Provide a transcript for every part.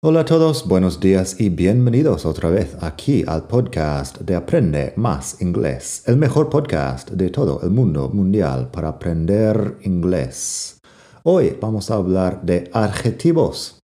Hola a todos, buenos días y bienvenidos otra vez aquí al podcast de Aprende Más Inglés, el mejor podcast de todo el mundo mundial para aprender inglés. Hoy vamos a hablar de adjetivos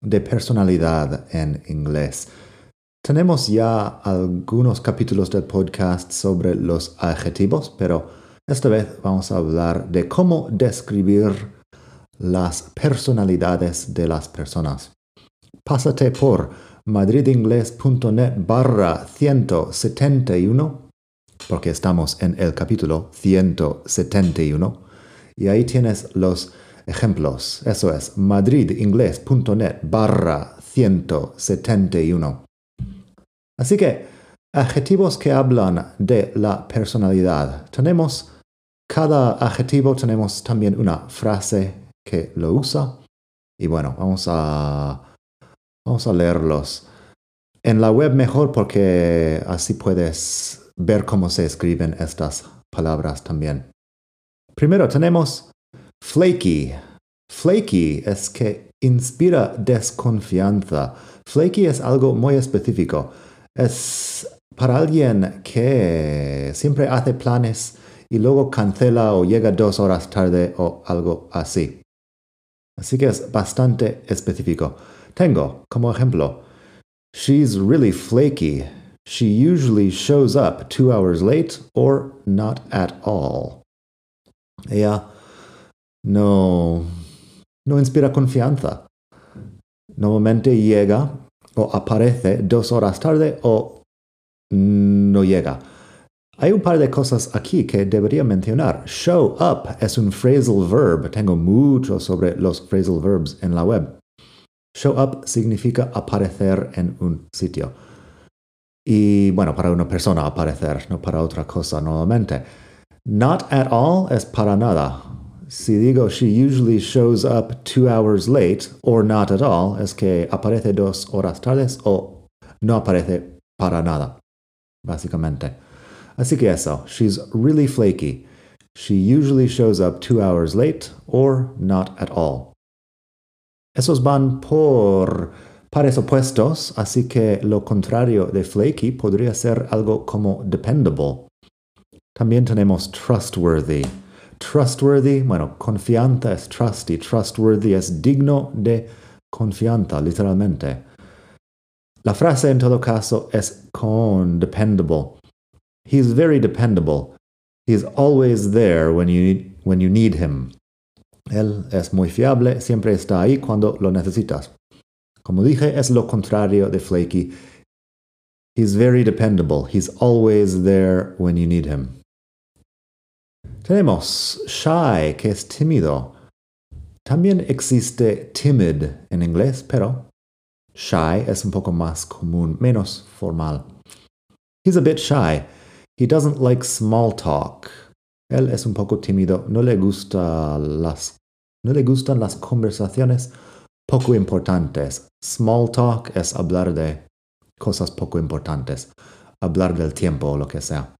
de personalidad en inglés. Tenemos ya algunos capítulos del podcast sobre los adjetivos, pero esta vez vamos a hablar de cómo describir las personalidades de las personas pásate por madridingles.net barra 171, porque estamos en el capítulo 171, y ahí tienes los ejemplos. Eso es madridingles.net barra 171. Así que, adjetivos que hablan de la personalidad. Tenemos, cada adjetivo tenemos también una frase que lo usa. Y bueno, vamos a Vamos a leerlos. En la web mejor porque así puedes ver cómo se escriben estas palabras también. Primero tenemos flaky. Flaky es que inspira desconfianza. Flaky es algo muy específico. Es para alguien que siempre hace planes y luego cancela o llega dos horas tarde o algo así. Así que es bastante específico. Tengo como ejemplo, she's really flaky. She usually shows up two hours late or not at all. Ella no, no inspira confianza. Normalmente llega o aparece dos horas tarde o no llega. Hay un par de cosas aquí que debería mencionar. Show up es un phrasal verb. Tengo mucho sobre los phrasal verbs en la web. Show up significa aparecer en un sitio. Y bueno, para una persona aparecer, no para otra cosa normalmente. Not at all es para nada. Si digo she usually shows up two hours late or not at all, es que aparece dos horas tardes o no aparece para nada, básicamente. Así que eso, she's really flaky. She usually shows up two hours late or not at all. Esos van por pares opuestos, así que lo contrario de flaky podría ser algo como dependable. También tenemos trustworthy. Trustworthy, bueno, confianza es trusty. Trustworthy es digno de confianza, literalmente. La frase en todo caso es con dependable. He's very dependable. He's always there when you, when you need him. Él es muy fiable, siempre está ahí cuando lo necesitas. Como dije, es lo contrario de flaky. He's very dependable. He's always there when you need him. Tenemos shy, que es tímido. También existe timid en inglés, pero shy es un poco más común, menos formal. He's a bit shy. He doesn't like small talk. Él es un poco tímido, no le gusta las no le gustan las conversaciones poco importantes. Small talk es hablar de cosas poco importantes, hablar del tiempo o lo que sea.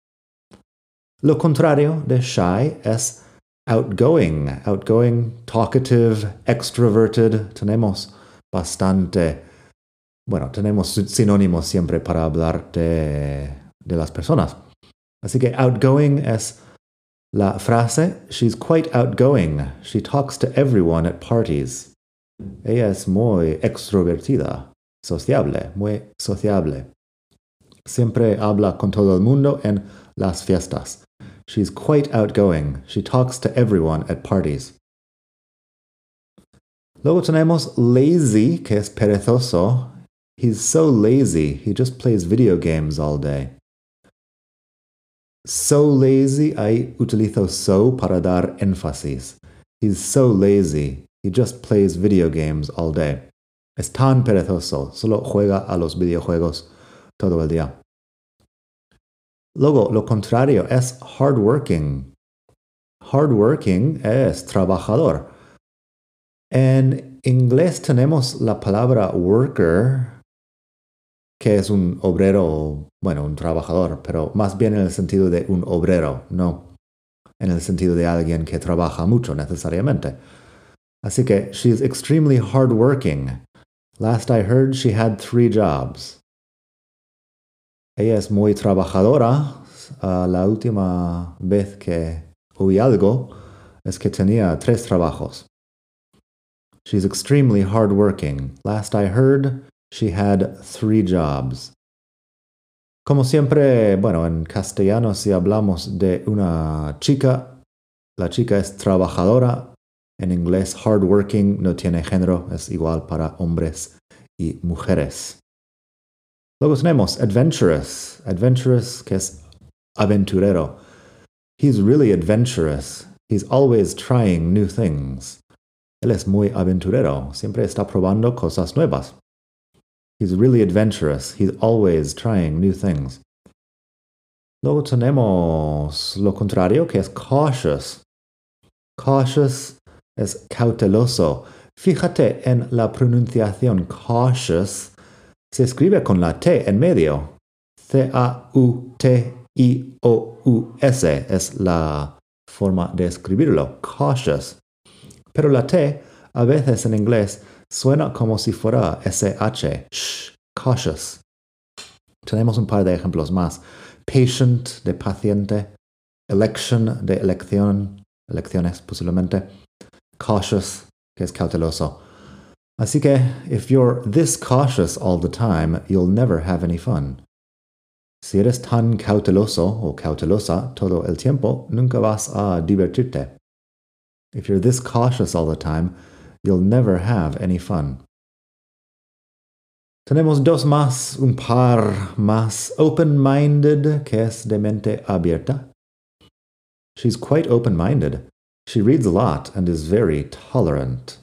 Lo contrario de shy es outgoing, outgoing, talkative, extroverted. Tenemos bastante, bueno, tenemos sinónimos siempre para hablar de, de las personas. Así que outgoing es La frase, she's quite outgoing. She talks to everyone at parties. Ella es muy extrovertida, sociable, muy sociable. Siempre habla con todo el mundo en las fiestas. She's quite outgoing. She talks to everyone at parties. Luego tenemos lazy, que es perezoso. He's so lazy, he just plays video games all day. So lazy, I utilizo so para dar énfasis. He's so lazy. He just plays video games all day. Es tan perezoso, solo juega a los videojuegos todo el día. Luego, lo contrario es hardworking. Hardworking es trabajador. En inglés tenemos la palabra worker, que es un obrero, bueno, un trabajador, pero más bien en el sentido de un obrero, no en el sentido de alguien que trabaja mucho necesariamente. Así que she's extremely hardworking. Last I heard, she had three jobs. Ella es muy trabajadora. Uh, la última vez que oí algo es que tenía tres trabajos. She's extremely hardworking. Last I heard, she had three jobs. Como siempre, bueno, en castellano si hablamos de una chica, la chica es trabajadora. En inglés, hardworking no tiene género, es igual para hombres y mujeres. Luego tenemos adventurous. Adventurous, que es aventurero. He's really adventurous. He's always trying new things. Él es muy aventurero, siempre está probando cosas nuevas. He's really adventurous, he's always trying new things. Luego tenemos lo contrario, que es cautious. Cautious es cauteloso. Fíjate en la pronunciación cautious. Se escribe con la T en medio. C-A-U-T-I-O-U-S es la forma de escribirlo. Cautious. Pero la T a veces en inglés suena como si fuera SH, shh, cautious. Tenemos un par de ejemplos más. Patient de paciente, election de elección, elecciones posiblemente, cautious, que es cauteloso. Así que, if you're this cautious all the time, you'll never have any fun. Si eres tan cauteloso o cautelosa todo el tiempo, nunca vas a divertirte. If you're this cautious all the time, you'll never have any fun. Tenemos dos más, un par más. Open-minded, que es de mente abierta. She's quite open-minded. She reads a lot and is very tolerant.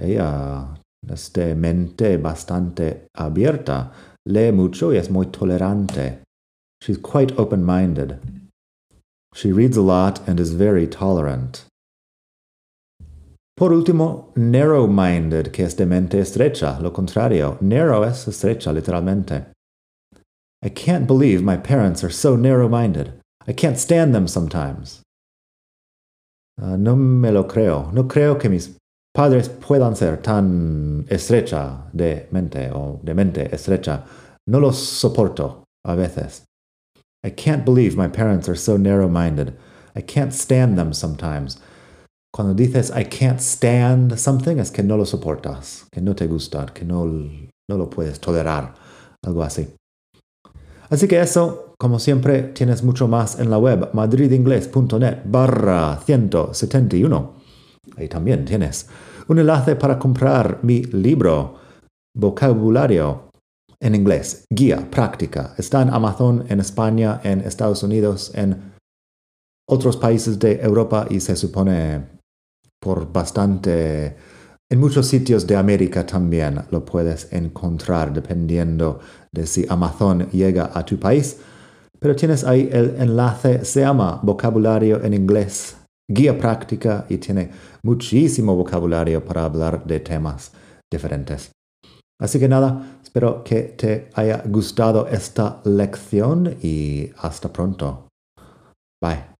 Ella es de mente bastante abierta. Lee mucho y es muy tolerante. She's quite open-minded. She reads a lot and is very tolerant. Por último, narrow-minded, que es de mente estrecha, lo contrario. Narrow es estrecha, literalmente. I can't believe my parents are so narrow-minded. I can't stand them sometimes. Uh, no me lo creo. No creo que mis padres puedan ser tan estrecha de mente o de mente estrecha. No los soporto a veces. I can't believe my parents are so narrow-minded. I can't stand them sometimes. Cuando dices I can't stand something es que no lo soportas, que no te gusta, que no, no lo puedes tolerar, algo así. Así que eso, como siempre, tienes mucho más en la web madridingles.net barra 171. Ahí también tienes un enlace para comprar mi libro, Vocabulario en inglés, guía práctica. Está en Amazon, en España, en Estados Unidos, en otros países de Europa y se supone por bastante... En muchos sitios de América también lo puedes encontrar dependiendo de si Amazon llega a tu país. Pero tienes ahí el enlace, se llama vocabulario en inglés, guía práctica y tiene muchísimo vocabulario para hablar de temas diferentes. Así que nada, espero que te haya gustado esta lección y hasta pronto. Bye.